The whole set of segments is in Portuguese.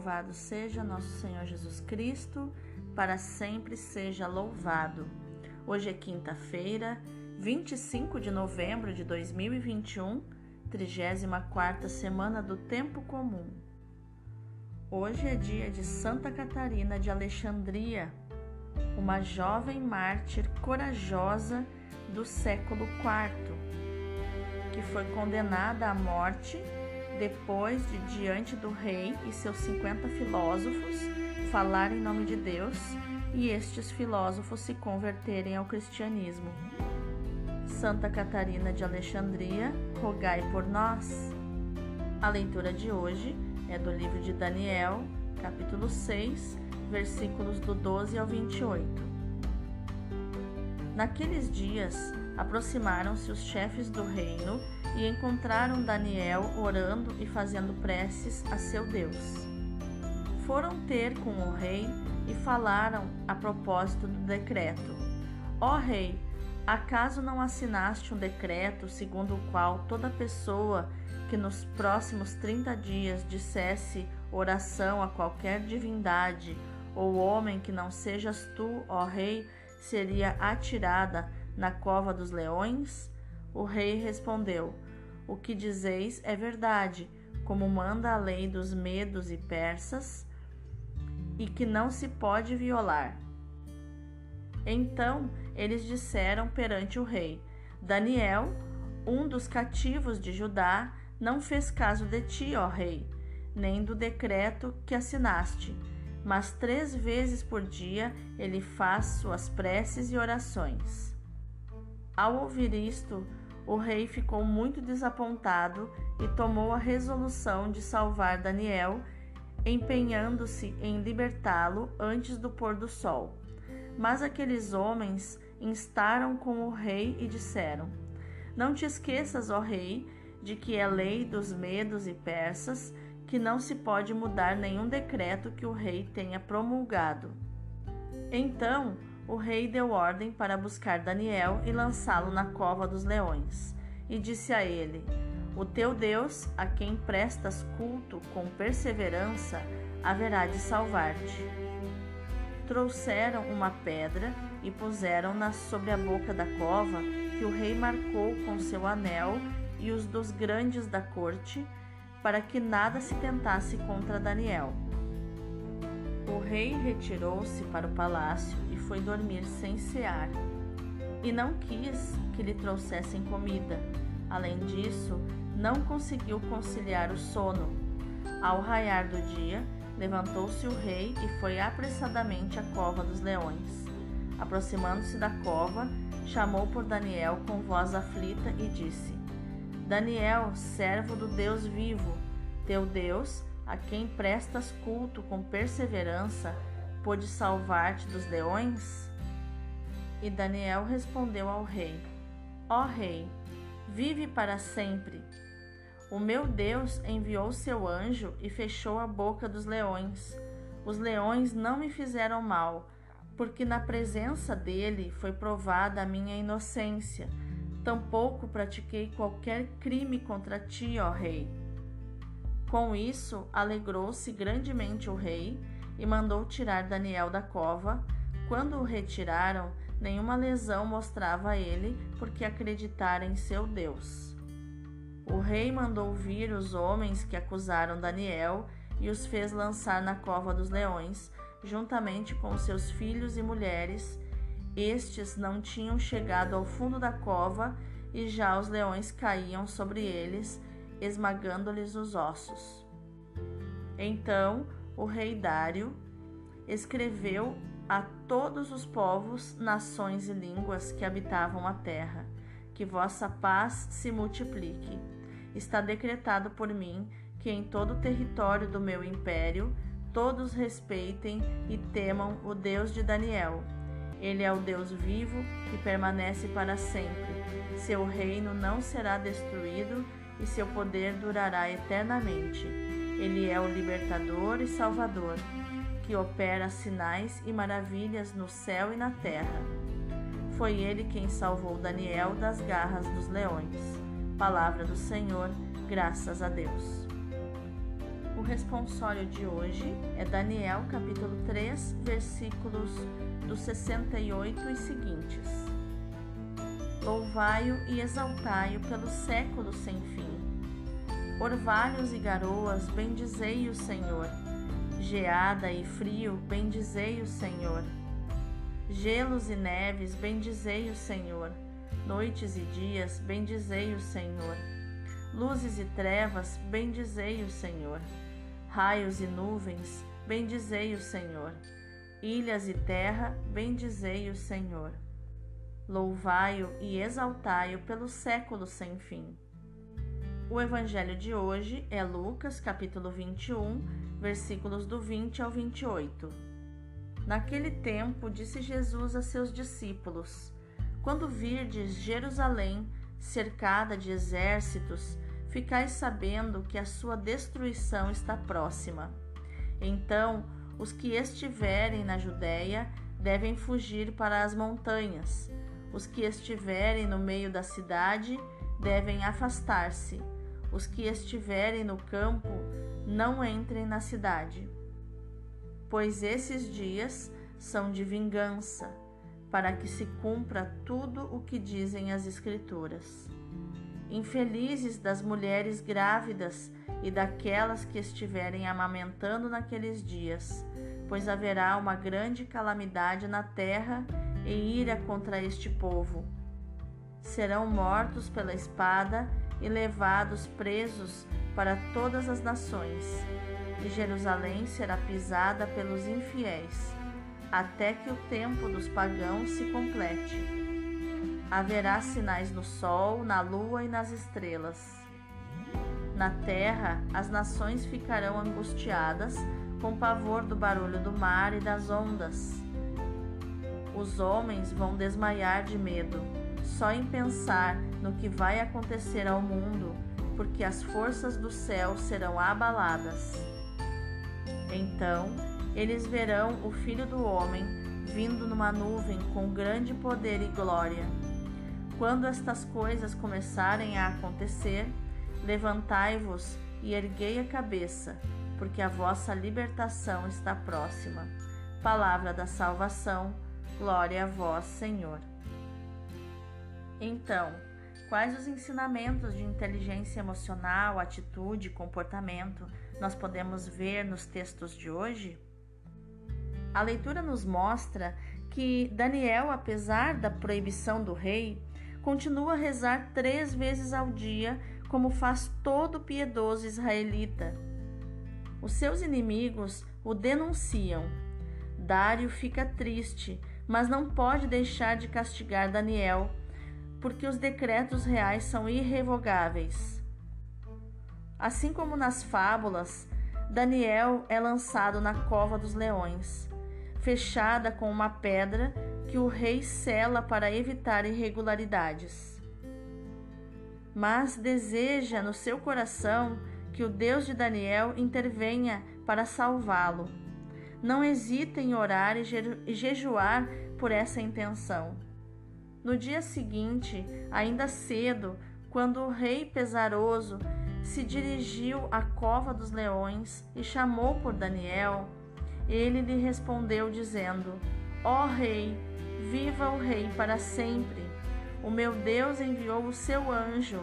Louvado seja nosso Senhor Jesus Cristo, para sempre seja louvado. Hoje é quinta-feira, 25 de novembro de 2021, 34 semana do Tempo Comum. Hoje é dia de Santa Catarina de Alexandria, uma jovem mártir corajosa do século IV, que foi condenada à morte depois de diante do rei e seus cinquenta filósofos falar em nome de Deus e estes filósofos se converterem ao cristianismo. Santa Catarina de Alexandria, rogai por nós. A leitura de hoje é do livro de Daniel, capítulo 6, versículos do 12 ao 28. Naqueles dias, aproximaram-se os chefes do reino e encontraram Daniel orando e fazendo preces a seu Deus. Foram ter com o rei e falaram a propósito do decreto. Ó rei, acaso não assinaste um decreto segundo o qual toda pessoa que nos próximos trinta dias dissesse oração a qualquer divindade ou homem que não sejas tu, ó rei, seria atirada na cova dos leões? O rei respondeu: O que dizeis é verdade, como manda a lei dos medos e persas, e que não se pode violar. Então eles disseram perante o rei: Daniel, um dos cativos de Judá, não fez caso de ti, ó rei, nem do decreto que assinaste, mas três vezes por dia ele faz suas preces e orações. Ao ouvir isto, o rei ficou muito desapontado e tomou a resolução de salvar Daniel, empenhando-se em libertá-lo antes do pôr do sol. Mas aqueles homens instaram com o rei e disseram: Não te esqueças, ó rei, de que é lei dos medos e persas que não se pode mudar nenhum decreto que o rei tenha promulgado. Então o rei deu ordem para buscar Daniel e lançá-lo na cova dos leões. E disse a ele: O teu Deus, a quem prestas culto com perseverança, haverá de salvar-te. Trouxeram uma pedra e puseram-na sobre a boca da cova, que o rei marcou com seu anel e os dos grandes da corte, para que nada se tentasse contra Daniel. O rei retirou-se para o palácio foi dormir sem cear, e não quis que lhe trouxessem comida. Além disso, não conseguiu conciliar o sono. Ao raiar do dia, levantou-se o rei e foi apressadamente à cova dos leões. Aproximando-se da cova, chamou por Daniel com voz aflita e disse: Daniel, servo do Deus vivo, teu Deus, a quem prestas culto com perseverança, pôde salvar-te dos leões? E Daniel respondeu ao rei: Ó rei, vive para sempre. O meu Deus enviou seu anjo e fechou a boca dos leões. Os leões não me fizeram mal, porque na presença dele foi provada a minha inocência. Tampouco pratiquei qualquer crime contra ti, ó rei. Com isso, alegrou-se grandemente o rei e mandou tirar Daniel da cova. Quando o retiraram, nenhuma lesão mostrava a ele, porque acreditara em seu Deus. O rei mandou vir os homens que acusaram Daniel e os fez lançar na cova dos leões, juntamente com seus filhos e mulheres. Estes não tinham chegado ao fundo da cova e já os leões caíam sobre eles esmagando-lhes os ossos. Então o rei Dário escreveu a todos os povos, nações e línguas que habitavam a terra: Que vossa paz se multiplique. Está decretado por mim que em todo o território do meu império todos respeitem e temam o Deus de Daniel. Ele é o Deus vivo que permanece para sempre. Seu reino não será destruído e seu poder durará eternamente. Ele é o libertador e salvador, que opera sinais e maravilhas no céu e na terra. Foi ele quem salvou Daniel das garras dos leões. Palavra do Senhor, graças a Deus. O responsório de hoje é Daniel capítulo 3, versículos dos 68 e seguintes. Louvai-o e exaltai-o pelos séculos sem fim. Orvalhos e garoas, bendizei o Senhor. Geada e frio, bendizei o Senhor. Gelos e neves, bendizei o Senhor. Noites e dias, bendizei o Senhor. Luzes e trevas, bendizei o Senhor raios e nuvens, bendizei o Senhor. Ilhas e terra, bendizei o Senhor. Louvai-o e exaltai-o pelos séculos sem fim. O evangelho de hoje é Lucas, capítulo 21, versículos do 20 ao 28. Naquele tempo, disse Jesus a seus discípulos: Quando virdes Jerusalém cercada de exércitos, ficais sabendo que a sua destruição está próxima. Então, os que estiverem na Judéia devem fugir para as montanhas. Os que estiverem no meio da cidade devem afastar-se. Os que estiverem no campo não entrem na cidade. Pois esses dias são de vingança, para que se cumpra tudo o que dizem as Escrituras. Infelizes das mulheres grávidas e daquelas que estiverem amamentando naqueles dias, pois haverá uma grande calamidade na terra e ira contra este povo. Serão mortos pela espada e levados presos para todas as nações, e Jerusalém será pisada pelos infiéis, até que o tempo dos pagãos se complete Haverá sinais no sol, na lua e nas estrelas. Na terra, as nações ficarão angustiadas com pavor do barulho do mar e das ondas. Os homens vão desmaiar de medo, só em pensar no que vai acontecer ao mundo, porque as forças do céu serão abaladas. Então, eles verão o Filho do Homem vindo numa nuvem com grande poder e glória. Quando estas coisas começarem a acontecer, levantai-vos e erguei a cabeça, porque a vossa libertação está próxima. Palavra da salvação, glória a vós, Senhor. Então, quais os ensinamentos de inteligência emocional, atitude e comportamento nós podemos ver nos textos de hoje? A leitura nos mostra que Daniel, apesar da proibição do rei, continua a rezar três vezes ao dia, como faz todo piedoso israelita. Os seus inimigos o denunciam. Dário fica triste, mas não pode deixar de castigar Daniel, porque os decretos reais são irrevogáveis. Assim como nas fábulas, Daniel é lançado na cova dos leões, fechada com uma pedra que o rei cela para evitar irregularidades. Mas deseja no seu coração que o Deus de Daniel intervenha para salvá-lo. Não hesita em orar e, e jejuar por essa intenção. No dia seguinte, ainda cedo, quando o rei pesaroso se dirigiu à cova dos leões e chamou por Daniel, ele lhe respondeu dizendo: Ó oh, rei, Viva o Rei para sempre! O meu Deus enviou o seu anjo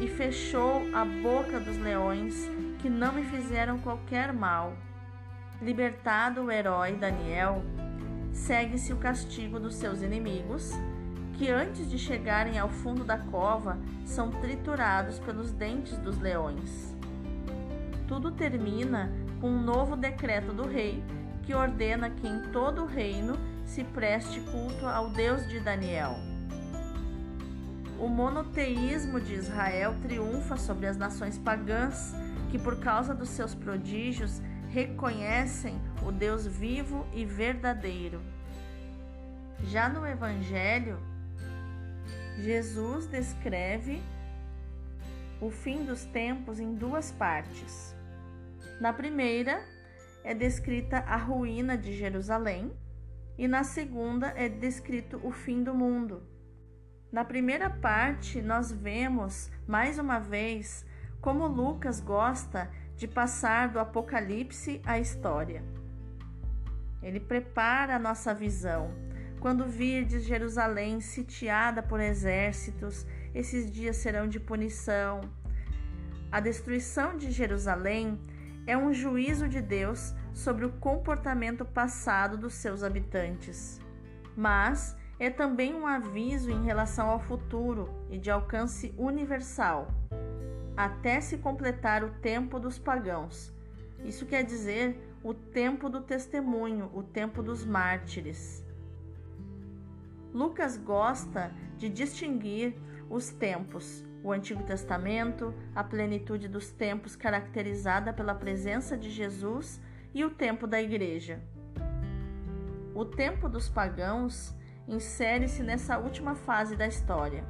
e fechou a boca dos leões, que não me fizeram qualquer mal. Libertado o herói Daniel, segue-se o castigo dos seus inimigos, que antes de chegarem ao fundo da cova são triturados pelos dentes dos leões. Tudo termina com um novo decreto do rei que ordena que em todo o reino se preste culto ao Deus de Daniel. O monoteísmo de Israel triunfa sobre as nações pagãs, que por causa dos seus prodígios reconhecem o Deus vivo e verdadeiro. Já no Evangelho, Jesus descreve o fim dos tempos em duas partes. Na primeira, é descrita a ruína de Jerusalém, e na segunda é descrito o fim do mundo. Na primeira parte, nós vemos, mais uma vez, como Lucas gosta de passar do Apocalipse à história. Ele prepara a nossa visão. Quando virdes Jerusalém sitiada por exércitos, esses dias serão de punição. A destruição de Jerusalém é um juízo de Deus sobre o comportamento passado dos seus habitantes, mas é também um aviso em relação ao futuro e de alcance universal, até se completar o tempo dos pagãos. Isso quer dizer o tempo do testemunho, o tempo dos mártires. Lucas gosta de distinguir os tempos, o Antigo Testamento, a plenitude dos tempos caracterizada pela presença de Jesus e o tempo da igreja. O tempo dos pagãos insere-se nessa última fase da história.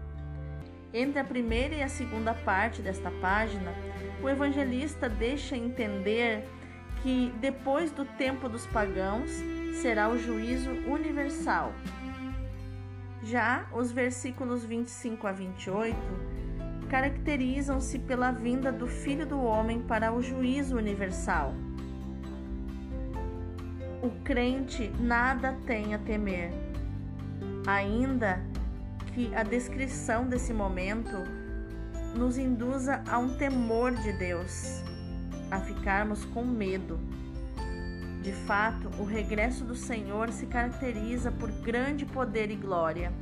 Entre a primeira e a segunda parte desta página, o evangelista deixa entender que depois do tempo dos pagãos será o juízo universal. Já os versículos 25 a 28 caracterizam-se pela vinda do Filho do Homem para o juízo universal. O crente nada tem a temer, ainda que a descrição desse momento nos induza a um temor de Deus a ficarmos com medo. De fato, o regresso do Senhor se caracteriza por grande poder e glória,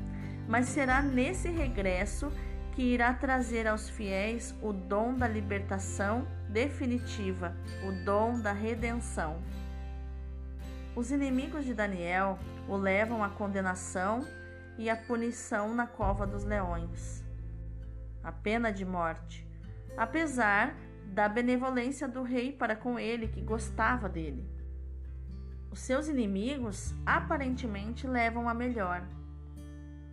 mas será nesse regresso que irá trazer aos fiéis o dom da libertação definitiva, o dom da redenção. Os inimigos de Daniel o levam à condenação e à punição na cova dos leões, a pena de morte, apesar da benevolência do rei para com ele, que gostava dele. Os seus inimigos aparentemente levam a melhor.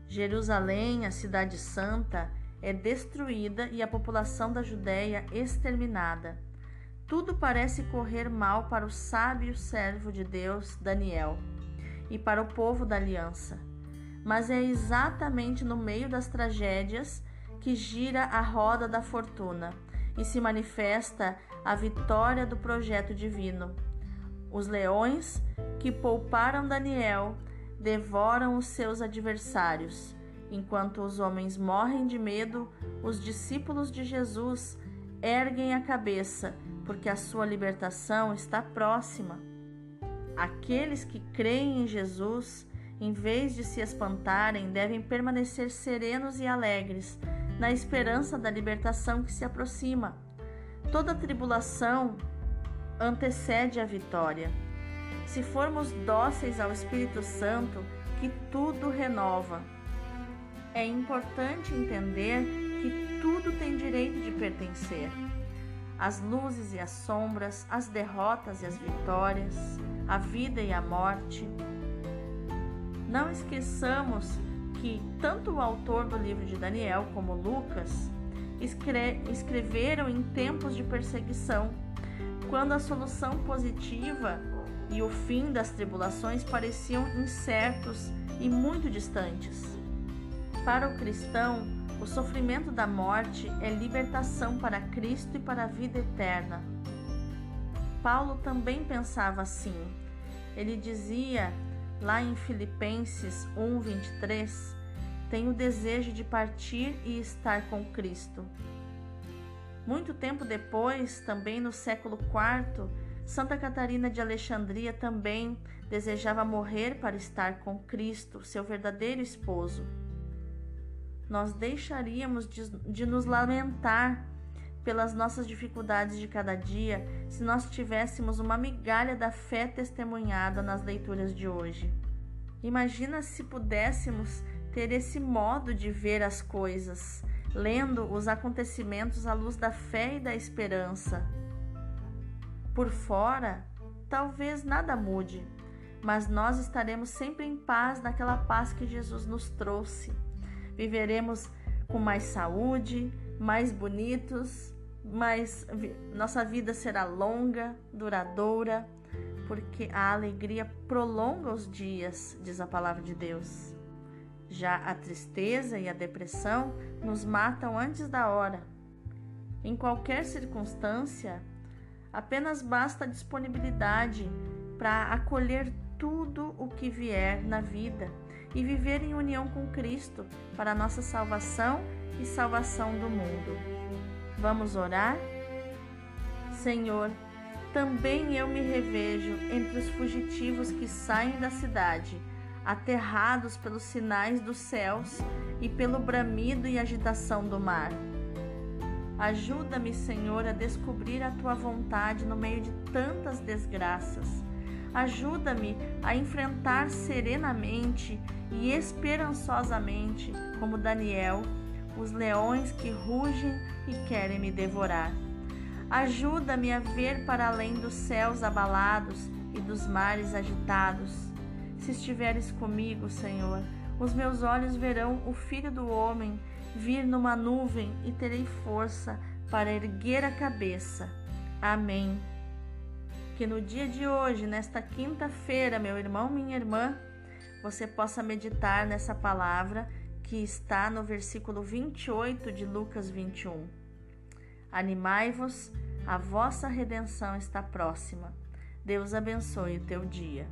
Jerusalém, a cidade santa, é destruída e a população da Judéia exterminada. Tudo parece correr mal para o sábio servo de Deus, Daniel, e para o povo da aliança. Mas é exatamente no meio das tragédias que gira a roda da fortuna e se manifesta a vitória do projeto divino. Os leões que pouparam Daniel devoram os seus adversários. Enquanto os homens morrem de medo, os discípulos de Jesus erguem a cabeça, porque a sua libertação está próxima. Aqueles que creem em Jesus, em vez de se espantarem, devem permanecer serenos e alegres, na esperança da libertação que se aproxima. Toda tribulação antecede a vitória. Se formos dóceis ao Espírito Santo, que tudo renova. É importante entender que tudo tem direito de pertencer. As luzes e as sombras, as derrotas e as vitórias, a vida e a morte. Não esqueçamos que tanto o autor do livro de Daniel como Lucas escre escreveram em tempos de perseguição, quando a solução positiva e o fim das tribulações pareciam incertos e muito distantes. Para o cristão, o sofrimento da morte é libertação para Cristo e para a vida eterna. Paulo também pensava assim. Ele dizia lá em Filipenses 1:23, tenho o desejo de partir e estar com Cristo. Muito tempo depois, também no século IV, Santa Catarina de Alexandria também desejava morrer para estar com Cristo, seu verdadeiro esposo. Nós deixaríamos de, de nos lamentar pelas nossas dificuldades de cada dia se nós tivéssemos uma migalha da fé testemunhada nas leituras de hoje. Imagina se pudéssemos ter esse modo de ver as coisas, lendo os acontecimentos à luz da fé e da esperança. Por fora, talvez nada mude, mas nós estaremos sempre em paz naquela paz que Jesus nos trouxe. Viveremos com mais saúde, mais bonitos, mas nossa vida será longa, duradoura, porque a alegria prolonga os dias, diz a palavra de Deus. Já a tristeza e a depressão nos matam antes da hora. Em qualquer circunstância, Apenas basta a disponibilidade para acolher tudo o que vier na vida e viver em união com Cristo para a nossa salvação e salvação do mundo. Vamos orar? Senhor, também eu me revejo entre os fugitivos que saem da cidade, aterrados pelos sinais dos céus e pelo bramido e agitação do mar. Ajuda-me, Senhor, a descobrir a tua vontade no meio de tantas desgraças. Ajuda-me a enfrentar serenamente e esperançosamente, como Daniel, os leões que rugem e querem me devorar. Ajuda-me a ver para além dos céus abalados e dos mares agitados. Se estiveres comigo, Senhor, os meus olhos verão o Filho do Homem vir numa nuvem e terei força para erguer a cabeça. Amém. Que no dia de hoje, nesta quinta-feira, meu irmão, minha irmã, você possa meditar nessa palavra que está no versículo 28 de Lucas 21. Animai-vos, a vossa redenção está próxima. Deus abençoe o teu dia.